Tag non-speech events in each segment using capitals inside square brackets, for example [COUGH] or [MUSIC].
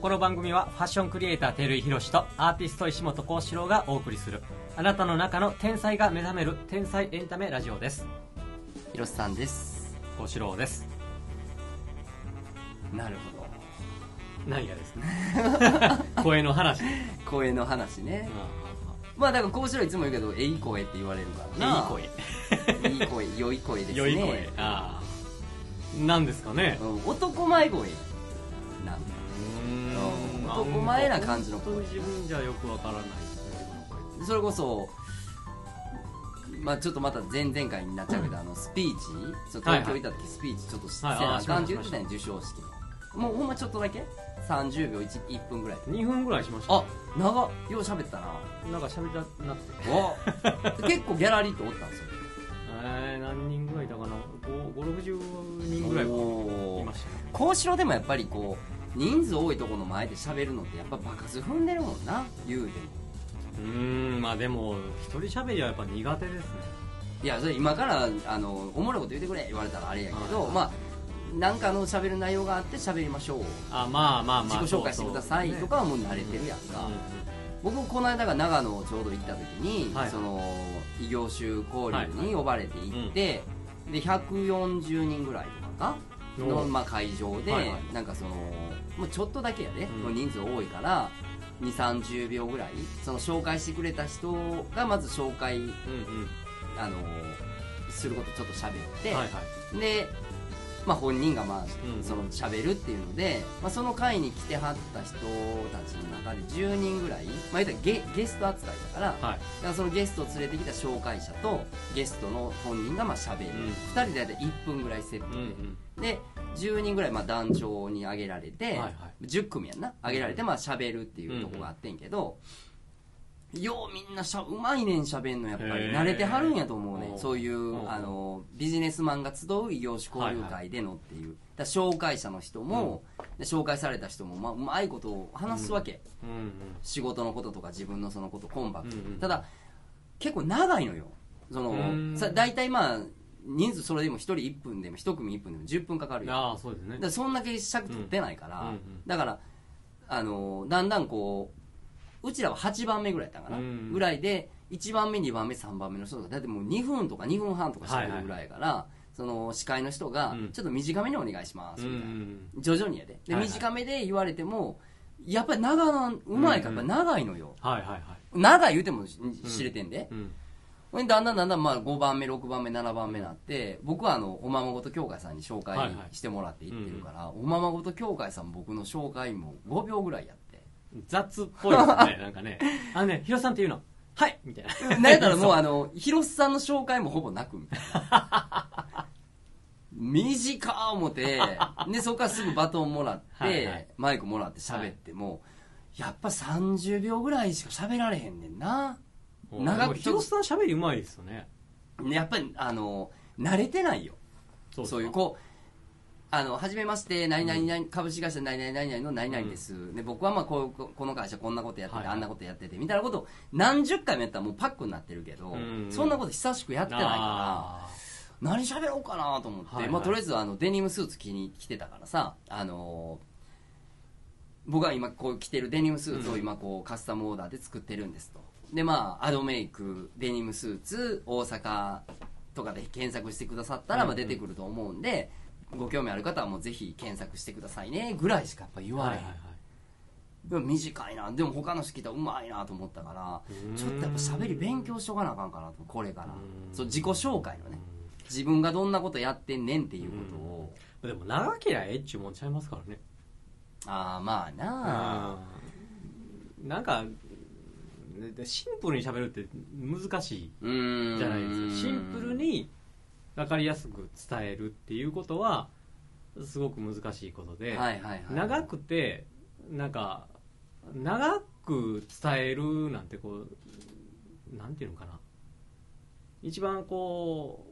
この番組はファッションクリエイター照井宏とアーティスト石本幸四郎がお送りするあなたの中の天才が目覚める天才エンタメラジオです。ひろしさんです。幸四郎です。なるほ何やですね。[LAUGHS] 声の話、ど声の話ね。まあだからこうしろいつも言うけどえい声って言われるからな。いい声いい声良い声ですね。良い声。ああ。なんですかね。うん男前声なんだ。うん男前な感じの声。本当に自分じゃよくわからない。それこそまあちょっとまた前々回になっちゃうけど、あのスピーチ？そう東京行った時スピーチちょっとせはいなあかんって言ってたんや授賞式もうほんまちょっとだけ？30秒 1, 1分ぐらい。2分ぐらいしましたあね長っ。よう喋ったな。なんか喋りたなくて。[LAUGHS] お結構ギャラリーっておったんですよ。えー、何人ぐらいいたかな？560人ぐらいはいおましたね。幸四郎でもやっぱりこう人数多いところの前で喋るのってやっぱ爆発踏んでるもんな言うても。うーんまあでも一人喋りはやっぱ苦手ですね。いやそれ今からあのおもろいこと言ってくれ言われたらあれやけど、はいまあなんかの喋る内容があって喋りましょう。あまあまあまあ自己紹介してくださいとかはもう慣れてるやんか、うん僕この間が長野をちょうど行った時に、はい。その異業種交流に呼ばれて行って、で140人ぐらいとかかの、おまあ、会場で、はいはい。なんかそのもうちょっとだけやで、うん。人数多いから2 3 0秒ぐらいその紹介してくれた人がまず紹介うんうん。あのすることちょっと喋って、はいはい。で、まあ、本人がまあうんその喋るっていうので、まあ、その会に来てはった人たちの中で10人ぐらい、まあ、言ったらゲゲスト扱いだから,、はい。だからそのゲストを連れてきた紹介者とゲストの本人がまあ喋る、うん。2人で大体1分ぐらいセットうんうで、んで10人ぐらいまあ団長に挙げられて、はいはい。10組やんな。挙げられてまあ喋るっていうとこがあってんけど、ようみんなしゃうまいねん喋んのやっぱり慣れてはるんやと思うね。そういうあのビジネスマンが集う異業種交流会でのっていう、だから紹介者の人も、で紹介された人も、まあ、うまいことを話すわけ、うん。うん。仕事のこととか自分のそのことコンパクト。に、うんうん。ただ結構長いのよ。そのうん。さ大体まあ人数それでも1人1分でも1組1分でも10分かかるよ。ああそうですね。だそんだけ尺取ってないから、うん。うんだからあのだんだんこううちらは8番目ぐらいやったんかな、うんぐらいで1番目2番目3番目の人とかだってもう2分とか2分半とかしてるぐらいやから、その司会の人がうん。ちょっと短めにお願いしますうんうみたいな、ん徐々にやで。で、はいはい。短めで言われてもやっぱり長なうまいからやっぱ長いのよ、はいはいはい。長い言うてもし知れてんで、うん。ほん。でだんだんだんだんまあ5番目6番目7番目になって僕はあのおままごと協会さんに紹介はいはい。してもらって行ってるから、おままごと協会さん僕の紹介も5秒ぐらいやって。雑っぽいですね [LAUGHS] なんかね。あのねヒロさんっていうのはいみたいな。なんやったらもうあの広瀬さんの紹介もほぼなくみたいな。[LAUGHS] 短ー思ってでそこからすぐバトンもらってはいはい。マイクもらって喋っても、やっぱ30秒ぐらいしか喋られへんねんな長くヒロさん喋りうまいですよね。やっぱりあの慣れてないよ。そそういうこうあの初めまして何々々株式会社何々何々の何々です、で僕はまあこうここの会社こんなことやってて、はいはい。あんなことやっててみたいなことを何十回もやったらもうパックになってるけど、うんそんなこと久しくやってないからあ何喋ろうかなと思って、はいはい。まあ、とりあえずあのデニムスーツ着に来てたからさあの僕は今こう着てるデニムスーツを今こうカスタムオーダーで作ってるんですとでまあアドメイクデニムスーツ大阪とかで検索してくださったらまあ出てくると思うんで、ご興味ある方はもうぜひ検索してくださいねぐらいしかやっぱ言ーわれへん、はいはいはい。でも短いな。でも他の人聞いたらうまいなと思ったからうん。ちょっとやっぱ喋り勉強しとかなあかんかなとこれから。うん。そう自己紹介のね。自分がどんなことやってんねんっていうことを、でも長けりゃええっちゅうもんちゃいますからね。ああまあなあ。うん。なんかででシンプルに喋るって難しい。じゃないですか。シンプルに分かりやすく伝えるっていうことはすごく難しいことで、はいはいはい。長くてなんか長く伝えるなんてこうなんていうのかな。一番こ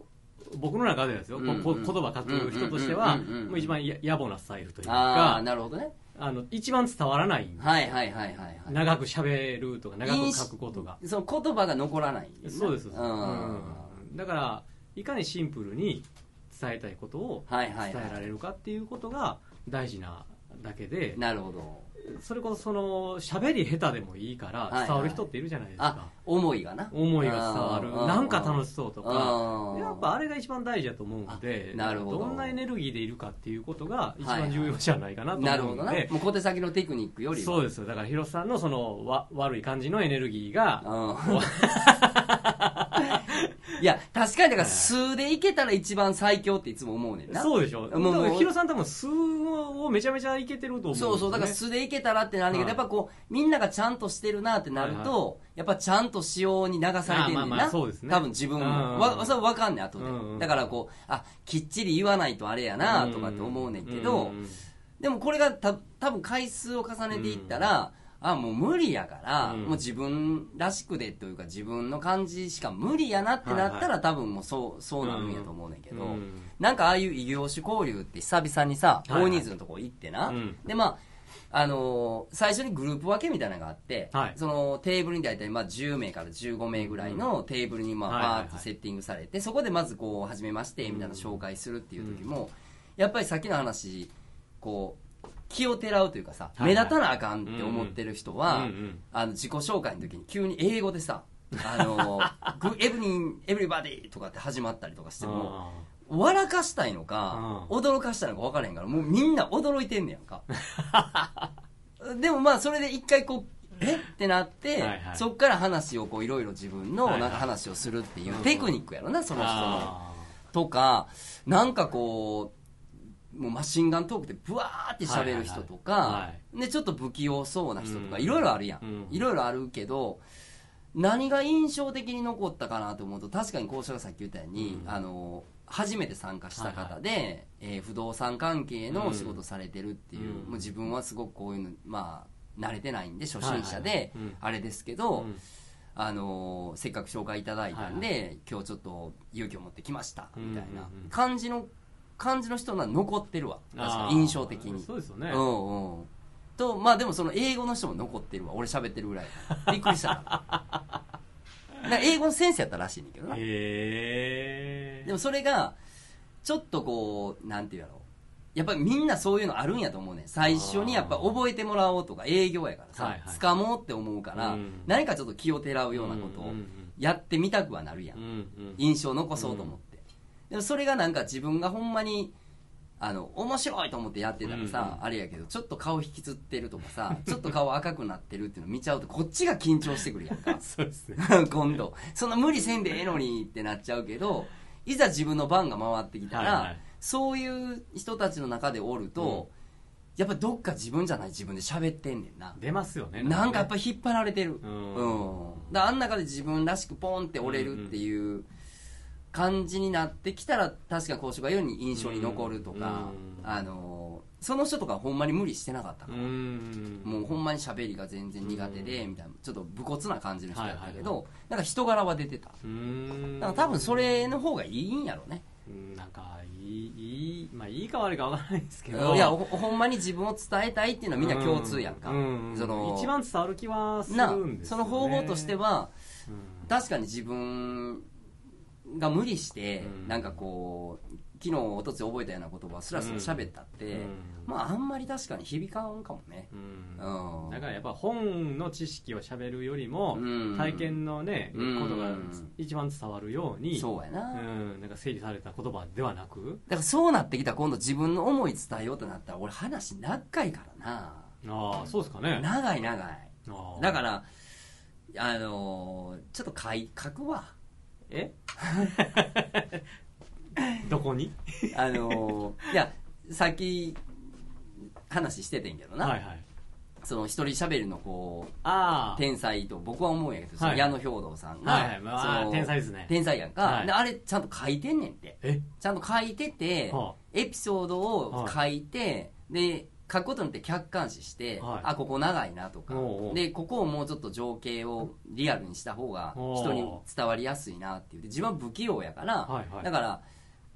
う僕の中ではですよ、こうんうんこ言葉書く人としてはもう一番や野暮なスタイルというかなるほどねあの一番伝わらない。はいはいはいはいはい。長く喋るとか長く書くことが。その言葉が残らないそうですそうです。うん。うん。だからいかにシンプルに伝えたいことをはいはいはい。伝えられるかっていうことが大事なだけで。なるほどそれこそその喋り下手でもいいからはいはい。伝わる人っているじゃないですか、あ思いがな。思いが伝わる。なんか楽しそうとか。あやっぱあれが一番大事だと思うのであなるほど。んなエネルギーでいるかっていうことが一はいはい。番重要じゃないかなとなるほど思うので、な。もう小手先のテクニックよりはそうです。よだから広瀬さんのそのわ悪い感じのエネルギーがうん [LAUGHS] いや確かにだから数でいけたら一番最強っていつも思うねんな。そうでしょ。もうもう。だから広瀬さん多分数をめちゃめちゃいけてると思うね、そうそうだから素でいけたらってなるけど、はい。やっぱこうみんながちゃんとしてるなってなると、はい。やっぱちゃんと仕様に流されてんねんな、あまあまあそうですね。多分自分うんもわそれ分かんねん後で、うんうんだからこうあきっちり言わないとあれやなとかって思うねんけど、うんうんでもこれがた多分回数を重ねていったら、あもう無理やから、うん。もう自分らしくでというか自分の感じしか無理やなってなったら、はい多分もうそうそうなるんやと思うねんけど、うん。なんかああいう異業種交流って久々にさはいはい。大人数のとこ行ってな、うん。でまああのー最初にグループ分けみたいなのがあって、はい。そのテーブルに大体まあ10名から15名ぐらいのテーブルにまあバはいはいはい。ーッとセッティングされて、そこでまずこう、はじめましてみたいな紹介するっていう時も、やっぱりさっきの話、こう、気をてらうというかさ、目立たなあかんって思ってる人は、あの自己紹介の時に急に英語でさ、[LAUGHS] あのー、グエブリン、エブリバディとかって始まったりとかしても、笑かしたいのか、うん驚かしたいのか分からへんから、もうみんな驚いてんねやんか。[LAUGHS] でもまあそれで一回こう、え？ってなって、はいはい。そっから話をこういろいろ自分のなんか話をするっていううんテクニックやろな、その人の。あ。とか、なんかこう、もうマシンガントークでブワーって喋る人とか、はいはいはで、ちょっと不器用そうな人とか、うん。いろいろあるやん。うん。いろいろあるけど、何が印象的に残ったかなと思うと、確かに校舎がさっき言ったように、うん。あの、初めて参加した方で、えー不動産関係のお仕事されてるっていう、うん。もう自分はすごくこういうの、まあ、慣れてないんで、初心者はいはいあれですけーど、うん。あのーせっかく紹介いただいたんで、今日ちょっと勇気を持ってきましたみたいな感じの感じの人は残ってるわ。確か印象的に。そうですよね、うんうん。とまあでもその英語の人も残ってるわ。俺喋ってるぐらい。[LAUGHS] びっくりした。英語の先生やったらしいねんけどな。へえでもそれがちょっとこうなんていうやろ。やっぱりみんなそういうのあるんやと思うねん。最初にやっぱ覚えてもらおうとか営業やからさ、はいはい。掴もうって思うから、うん。何かちょっと気をてらうようなことをやってみたくはなるやん、うんうん。印象を残そうと思って、でもそれがなんか自分がほんまにあの面白いと思ってやってたらさ、うんうんあれやけどちょっと顔引きつってるとかさ [LAUGHS] ちょっと顔赤くなってるっていうの見ちゃうとこっちが緊張してくるやんか。[LAUGHS] そうですね。[LAUGHS] 今度。そんな無理せんでええのにってなっちゃうけどいざ自分の番が回ってきたら、はいはい。そういう人たちの中でおると、やっぱどっか自分じゃない自分で喋ってんねんな。出ますよね。なんかやっぱ引っ張られてる。うん。うん。だあん中で自分らしくポンって折れるっていう感じになってきたら、確かに講師が言うように印象に残るとか、うん。あの、その人とかほんまに無理してなかったかうら。ん。もうほんまに喋りが全然苦手で、みたいな、ちょっと武骨な感じの人だったけど、なんか人柄は出てた。うん。だから多分それの方がいいんやろね。うん。なんかいいいいまあいいか悪いかわからないですけいどやほほんまに自分を伝えたいっていうのはみんな共通やんか、うん。うんその一番伝わる気はすなるんですよ、ね、その方法としてはうん。確かに自分が無理して、うん。なんかこう昨日おとつい覚えたような言葉をスラスラ喋ったって、うん。まああんまり確かに響かんかもね。うん。うん。だからやっぱ本の知識をしゃべるよりも、うん。体験のね、うん。ことが一番伝わるようにそうやな、うん、なんか整理された言葉ではなく？だからそうなってきたら今度自分の思い伝えようとなったら俺話長いからああそうですかね。な長い長い。だからあのーちょっと書い書くわえ？[LAUGHS] どこに？あのーいやさっき話しててんけどな、はいはい。その一人喋りのこうああ天才と僕は思うんやけど、そのはい。矢野兵道さんが、はいはい。まあその天才ですね。天才やんか、はい。であれちゃんと書いてんねんって。え？ちゃんと書いてて、はエピソードを書いて、で書くことによって客観視して、はい。あここ長いなとか。でここをもうちょっと情景をリアルにした方が人に伝わりやすいなっていう。で自分は不器用やから、はいはい。だから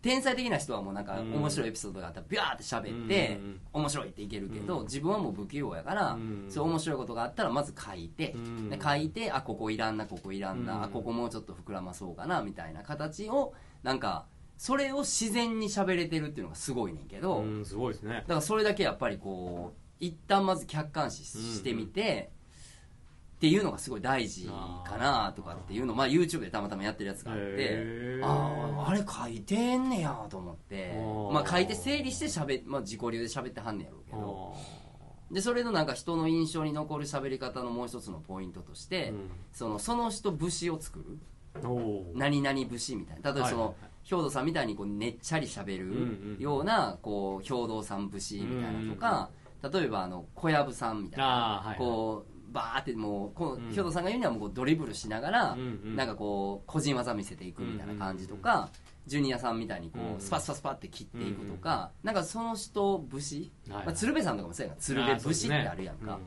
天才的な人はもうなんかうん。面白いエピソードがあったらビャーって喋って、面白いっていけるけど、うん。自分はもう不器用やから、うん。そう面白いことがあったらまず書いて、書いてあここいらんなここいらんな、ここもうちょっと膨らまそうかなみたいな形をなんかそれを自然に喋れてるっていうのがすごいねんけど、うんすごいですね。だからそれだけやっぱりこう一旦まず客観視してみて、っていうのがすごい大事かなとかっていうのを、まあ、YouTube でたまたまやってるやつがあってあああれ書いてんねやと思ってまあ書いて整理してしゃべ、まあ、自己流で喋ってはんねやろうけど。あでそれのなんか人の印象に残る喋り方のもう一つのポイントとして、ーそのその人節を作る。何々節みたいな。例えばその、はいはいはい兵藤さんみたいにこうねっちゃり喋うんうん。るようなこう兵藤さん節みたいなとか、例えばあの小籔さんみたいな。こうバーってもうこう兵藤さんが言うにはもうドリブルしながら、なんかこう個人技見せていくみたいな感じとか、ジュニアさんみたいにこうスパスパスパって切っていくとか、なんかその人節、はいまあ、鶴瓶さんとかもそうやんか。鶴瓶節ってあるやんか、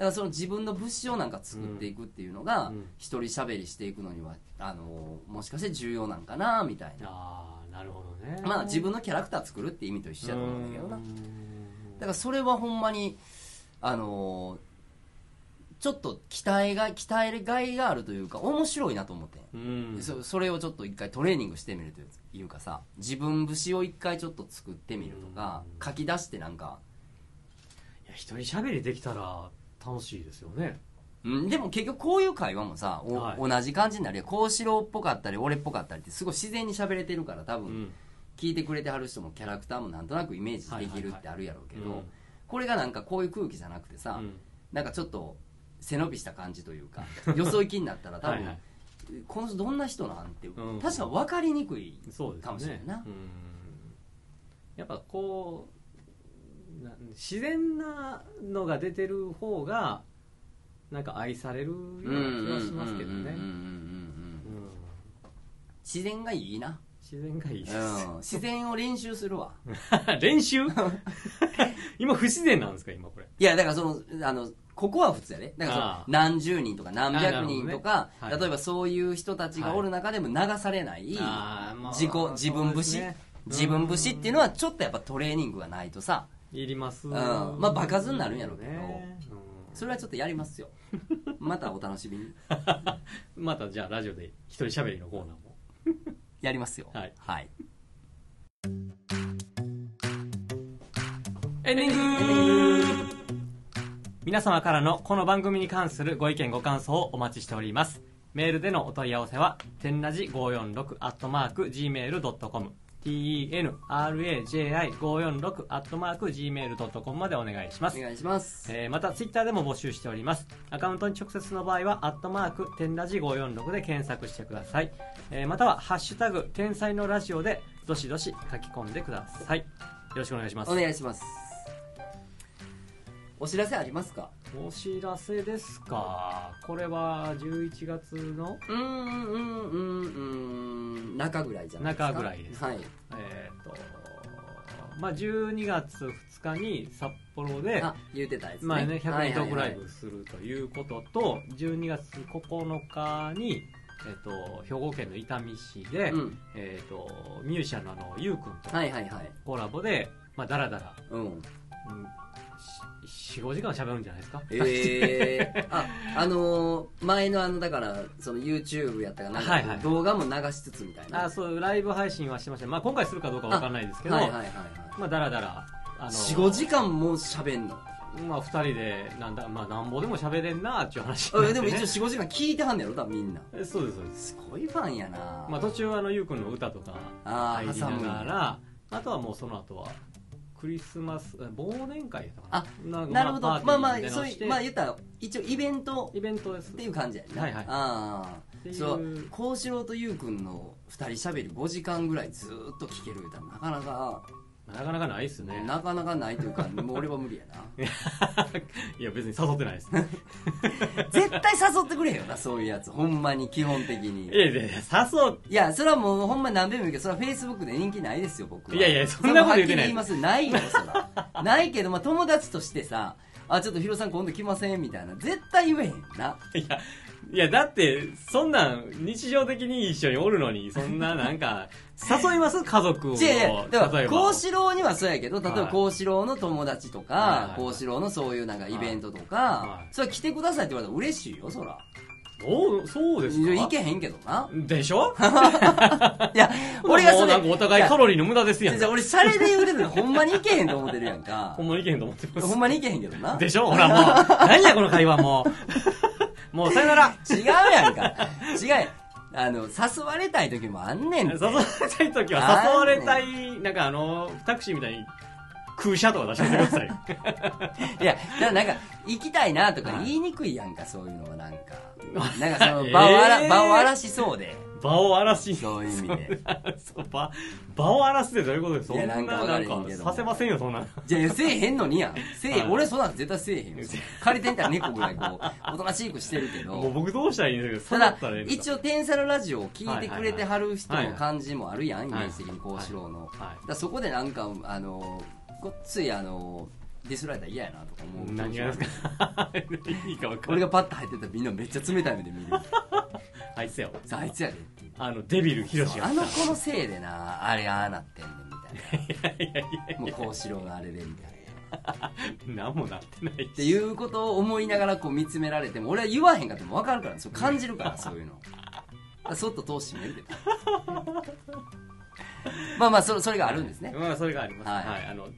からその自分の節をなんか作っていくっていうのが、うん。一人喋りしていくのにはあのもしかして重要なんかなみたいな。ああなるほどね。まあ自分のキャラクター作るって意味と一緒やと思うんだけどな。うん。だからそれはほんまにあのちょっと期待が鍛えるがいがあるというか面白いなと思ってん。うん。そそれをちょっと一回トレーニングしてみるというかさ自分節を一回ちょっと作ってみるとかうん。書き出してなんか。いや一人喋りできたら楽しいですよね。うん、でも結局こういう会話もさ、おはい。同じ感じになるよ。幸四郎っぽかったり俺っぽかったりってすごい自然に喋れてるから多分、うん。聞いてくれてはる人もキャラクターもなんとなくイメージできるってあるやろうけど、うんこれがなんかこういう空気じゃなくてさ、うん。なんかちょっと背伸びした感じというか [LAUGHS] よそ行きになったら多分はいはい。この人どんな人なんて、うん。確か分かりにくいそうですねかもしれんな。うん。やっぱこうな自然なのが出てる方がなんか愛されるような気はしますけどね。自然がいいな、自然がいいです。うん、自然を練習するわ。[LAUGHS] 練習？[LAUGHS] 今不自然なんですか今これ？いやだからそのあのここは普通やねだからその何十人とか何百人とか、ね。はい。例えばそういう人たちがおる中でも流されない、自己自分節、ね。自分節っていうのはちょっとやっぱトレーニングがないとさいりますん。まあ場数になるんやろうけど。ねそれはちょっとやりますよ。[LAUGHS] またお楽しみに。う [LAUGHS] んまたじゃあラジオで一人喋りのコーナーも。[LAUGHS] やりますよ。はい。はい、エンディング。皆様からのこの番組に関するご意見ご感想をお待ちしております。メールでのお問い合わせは天ラジ546アットマーク Gmail.com tenraji546 アットマーク Gmail.com までお願いします。お願いします。えーまたツイッターでも募集しております。アカウントに直接の場合はアットマーク天ラジ546で検索してください、えーまたはハッシュタグ天才のラジオでどしどし書き込んでください。よろしくお願いします。お願いしますお知らせありますか？お知らせですか？これは11月の？うーんうんうんうん。中ぐらいじゃないですか？中ぐらいです。はい。えっ、とまあ12月2日に札幌であ言うてたやつね。まあね、100人トークライはい。はいはいブするということと、12月9日に、えっと兵庫県の伊丹市で、うん。えっとミュージシャンのあのゆうくんとはいはいはい。コラボで、まあ、だらだら、うんうん、45時間喋るんじゃないですか、ええああのー前のあのだからその YouTube やったかなはいはい。動画も流しつつみたいな。あそうライブ配信はしてました、まあ、今回するかどうかわかんないですけど、はいはいはいはい。まあ、だらだらあの45時間も喋んの？まあ、2人でなんだ、まあ、なんぼでも喋れんなっていう話あになってでも一応ね45時間聞いてはんねやろ？多分みんな。えそうですそうです。すごいファンやな。まあ、途中あのゆうくんの歌とか入りながらあとはもうその後はクリスマスえ忘年会あなるほど。まあまあそういうまあ言ったら一応イベント。イベントです。っていう感じやな。はいはい。ああ。そう。幸四郎と優くんの二人しゃべり5時間ぐらいずーっと聞ける歌なかなか。なかなかないっすね。なかなかないというかもう俺は無理やな。[LAUGHS] いや別に誘ってないですね [LAUGHS] くれよなそういうやつ。ほんまに基本的に。いやいやいや誘いやそれはもうほんまに何べんも言うけどそれはフェイスブックで人気ないですよ僕は。いやいやそんなこと言ってないそれははっきり言いますないよそら [LAUGHS] ないけど、まあ、友達としてさあちょっとヒロさん今度来ませんみたいな。絶対言えへんな。いやいやだってそんなん日常的に一緒におるのにそんななんか [LAUGHS] 誘います？家族を違う違うだから例えば。幸四郎にはそうやけど例えばはい幸四郎の友達とはいかはい。幸四郎のそういうなんかイベントとかはい。それは来てくださいって言われたら嬉しいよそら。そうそうですか？いけへんけどな。でしょ？[LAUGHS] いや [LAUGHS] 俺がそれなんかお互いカロリーの無駄ですやん俺シャレで言うてるのほんまにいけへんと思ってるやんか。ほんまにいけへんと思ってます。ほんまにいけへんけどな。でしょ？ほらもう。何やこの会話もうもうさよなら。違うやんか。違うあの誘われたい時もあんねんて。誘われたい時は誘われたいなんかあのタクシーみたいに空車とか出してください [LAUGHS] いや、だからなんか、行きたいなとか言いにくいやんか、そういうのはなんか。なんかその、[LAUGHS] えー。場を荒ら、場を荒らしそうで。場を荒らしそういう意味で。[LAUGHS] そう場場を荒らすってどういうことです？いやなんかわからへんけどさせませんよそんなじゃあ、せえへんのにや [LAUGHS] ん。せえ俺そんなん絶対せえへんよ。借りてんたら猫ぐらいこう、おとなしくしてるけもうど。僕どうしたらいいんだそうったらいいん、です一応、天才のラジオを聞いてくれてはる人はいはいはいの感じもあるやん、イメはいージ的に、こうしろうの。かだからそこでなんか、あの、ごっつい、あの、ディスられたら嫌やなとか思う。何がですか？[LAUGHS] 俺がパッと入ってたらみんなめっちゃ冷たい目で見る。あいつやわさあ、あいつやでっていう。あのデビルヒロシがあの子のせいでな、あれああなってんねんみたい [LAUGHS] いやいやいやな。もうこうしろがあれでみたいな。何もなってないっていうことを思いながらこう見つめられても、俺は言わへんかっても分かるから、そう感じるから、そういうの。そっと通しめるで。[LAUGHS] まあまあそれ、それがあるんですね。まあそれがありますははいい、あのう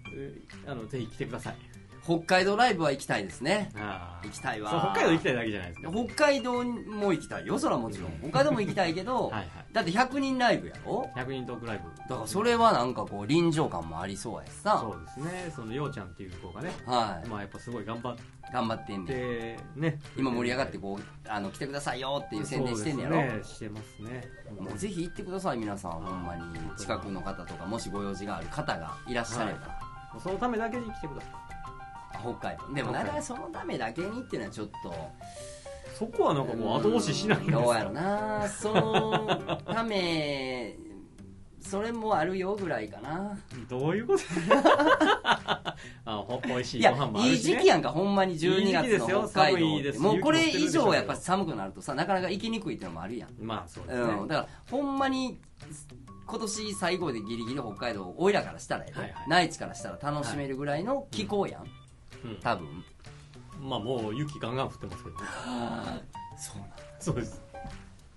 あのぜひ来てください北海道ライブは行きたいですね。あ行きたいわ。北海道行きたいだけじゃないですか北海道も行きたい。よ、それはもちろん。北海道も行きたいけど、[LAUGHS] はいはい。だって100人ライブやろ？100人トークライブ。だからそれはなんかこう臨場感もありそうやしさ。そうですね。そのようちゃんっていう子がね。はい。まあやっぱすごい頑張っ頑張ってんねね。今盛り上がってこうあの来てくださいよっていう宣伝してんねやろ、そうですね。してますね。もうぜひ行ってください皆さん。ほんまに。近くの方とかもしご用事がある方がいらっしゃれば、そのためだけに来てください北海道。でもなかなかそのためだけにっていうのはちょっと。そこはなんかもう後押ししないんですどうやろな。そのためそれもあるよぐらいかな。どういうこと？[LAUGHS] あほ美味しいご飯もあいいるし、ね、時期やんかほんまに12いい時期ですよ。月の北海道って。寒いです。もうこれ以上やっぱ寒くなるとさなかなか行きにくいっていうのもあるやん。まあそうですね、うん、だからほんまに今年最後でギリギリ北海道おいらからしたらやで、はいはい。内地からしたら楽しめるぐらいの気候やん、うん多分。まあもう雪ガンガン降ってますけどね。そうなんそうです。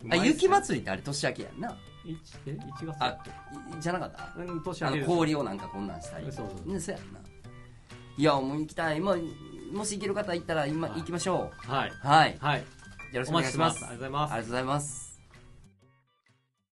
あ雪祭りってあれ年明けやんな。一え1月あいじゃなかった？うん年明けです。氷をなんかこんなんしたり。そうそうねそうやんな。いやもう行きたい、まあ、もし行ける方行ったら今はい。行きましょはい、うはい。はい、よろしおくお願いしま待ちしてますす。ありがとうございます。ありがとうございます